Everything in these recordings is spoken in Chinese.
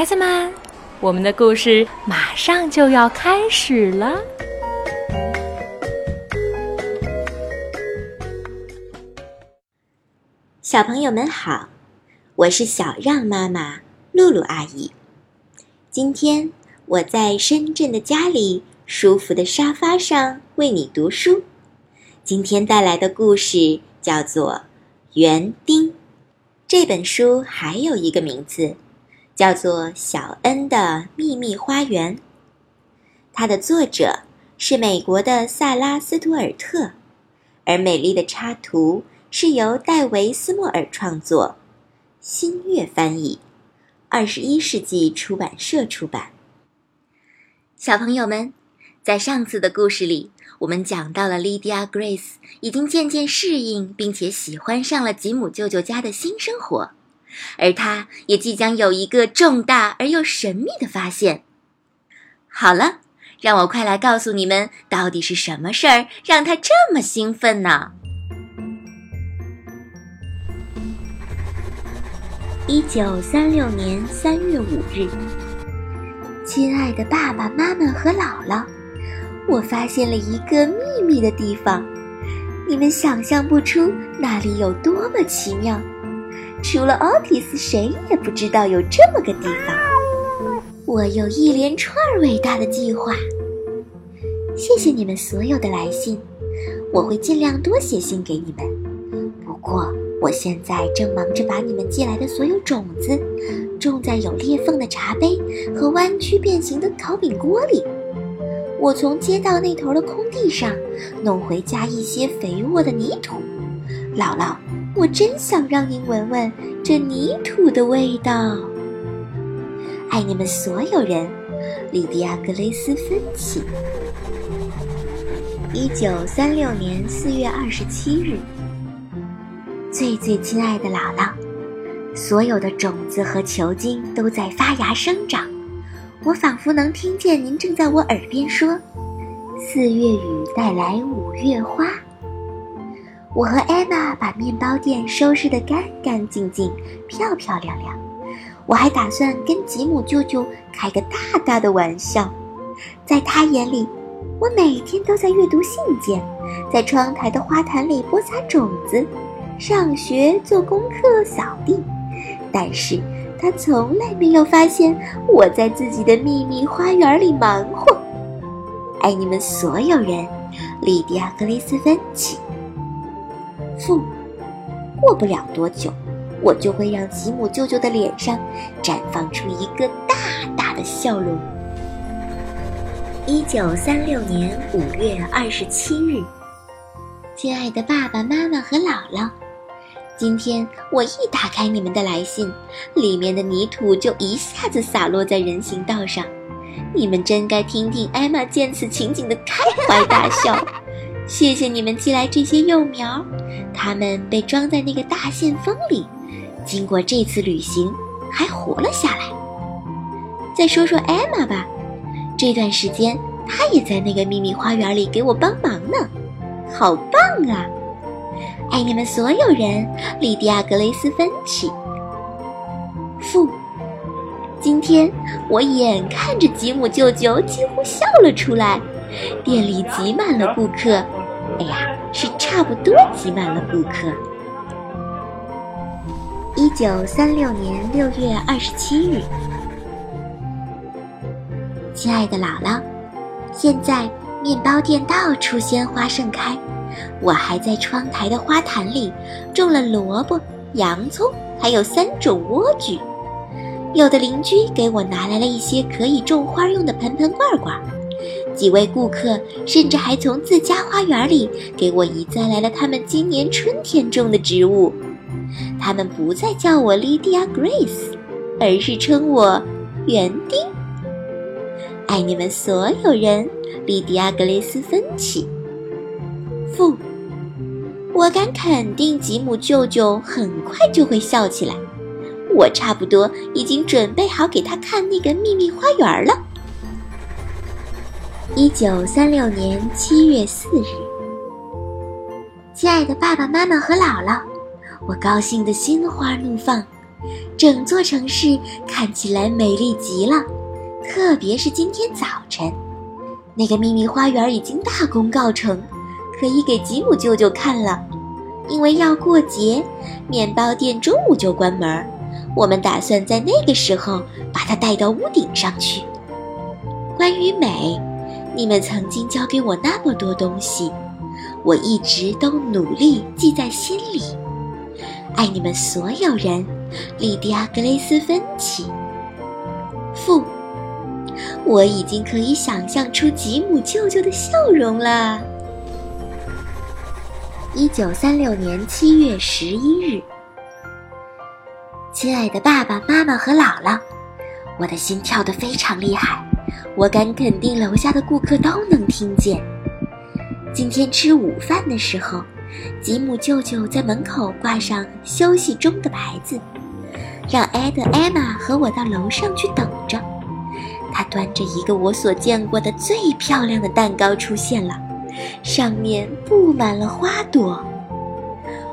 孩子们，我们的故事马上就要开始了。小朋友们好，我是小让妈妈露露阿姨。今天我在深圳的家里舒服的沙发上为你读书。今天带来的故事叫做《园丁》。这本书还有一个名字，叫做《小恩的秘密花园》。它的作者是美国的萨拉·斯图尔特，而美丽的插图是由戴维·斯莫尔创作，新月翻译，二十一世纪出版社出版。小朋友们，在上次的故事里。我们讲到了莉迪亚· Grace 已经渐渐适应，并且喜欢上了吉姆舅舅家的新生活，而他也即将有一个重大而又神秘的发现。好了，让我快来告诉你们，到底是什么事儿让他这么兴奋呢？一九三六年三月五日，亲爱的爸爸妈妈和姥姥。我发现了一个秘密的地方，你们想象不出那里有多么奇妙。除了奥蒂斯，谁也不知道有这么个地方。我有一连串伟大的计划。谢谢你们所有的来信，我会尽量多写信给你们。不过，我现在正忙着把你们寄来的所有种子种在有裂缝的茶杯和弯曲变形的烤饼锅里。我从街道那头的空地上弄回家一些肥沃的泥土，姥姥，我真想让您闻闻这泥土的味道。爱你们所有人，莉迪亚·格雷斯·芬奇。一九三六年四月二十七日，最最亲爱的姥姥，所有的种子和球茎都在发芽生长。我仿佛能听见您正在我耳边说：“四月雨带来五月花。”我和艾玛把面包店收拾得干干净净、漂漂亮亮。我还打算跟吉姆舅舅开个大大的玩笑。在他眼里，我每天都在阅读信件，在窗台的花坛里播撒种子，上学、做功课、扫地。但是。他从来没有发现我在自己的秘密花园里忙活。爱你们所有人，莉迪亚·格雷斯·芬奇。父，过不了多久，我就会让吉姆舅舅的脸上绽放出一个大大的笑容。一九三六年五月二十七日，亲爱的爸爸妈妈和姥姥。今天我一打开你们的来信，里面的泥土就一下子洒落在人行道上。你们真该听听艾玛见此情景的开怀大笑。谢谢你们寄来这些幼苗，它们被装在那个大信封里，经过这次旅行还活了下来。再说说艾玛吧，这段时间她也在那个秘密花园里给我帮忙呢，好棒啊！爱你们所有人，莉迪亚·格雷斯·芬奇。父，今天我眼看着吉姆舅舅几乎笑了出来，店里挤满了顾客。哎呀，是差不多挤满了顾客。一九三六年六月二十七日，亲爱的姥姥，现在面包店到处鲜花盛开。我还在窗台的花坛里种了萝卜、洋葱，还有三种莴苣。有的邻居给我拿来了一些可以种花用的盆盆罐罐，几位顾客甚至还从自家花园里给我移栽来了他们今年春天种的植物。他们不再叫我 Lydia Grace，而是称我园丁。爱你们所有人，莉迪亚·格雷斯·芬奇。父，我敢肯定，吉姆舅舅很快就会笑起来。我差不多已经准备好给他看那个秘密花园了。一九三六年七月四日，亲爱的爸爸妈妈和姥姥，我高兴得心花怒放。整座城市看起来美丽极了。特别是今天早晨，那个秘密花园已经大功告成，可以给吉姆舅舅看了。因为要过节，面包店中午就关门。我们打算在那个时候把它带到屋顶上去。关于美，你们曾经教给我那么多东西，我一直都努力记在心里。爱你们所有人，莉迪亚·格雷斯芬奇。父，我已经可以想象出吉姆舅舅的笑容了。一九三六年七月十一日，亲爱的爸爸妈妈和姥姥，我的心跳得非常厉害，我敢肯定楼下的顾客都能听见。今天吃午饭的时候，吉姆舅舅在门口挂上“休息中”的牌子，让艾德、艾玛和我到楼上去等着。他端着一个我所见过的最漂亮的蛋糕出现了。上面布满了花朵，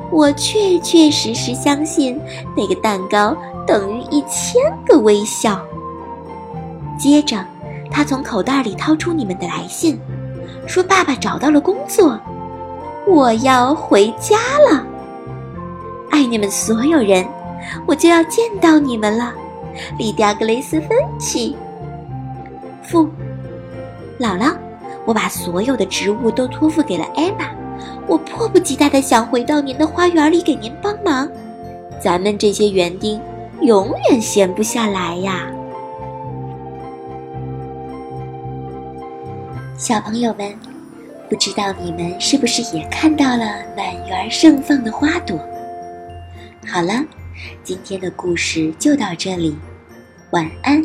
我确确实实相信那个蛋糕等于一千个微笑。接着，他从口袋里掏出你们的来信，说：“爸爸找到了工作，我要回家了。爱你们所有人，我就要见到你们了。”莉迪亚·格雷斯芬奇，父，姥姥。我把所有的植物都托付给了艾玛，我迫不及待地想回到您的花园里给您帮忙。咱们这些园丁永远闲不下来呀，小朋友们，不知道你们是不是也看到了满园盛放的花朵？好了，今天的故事就到这里，晚安。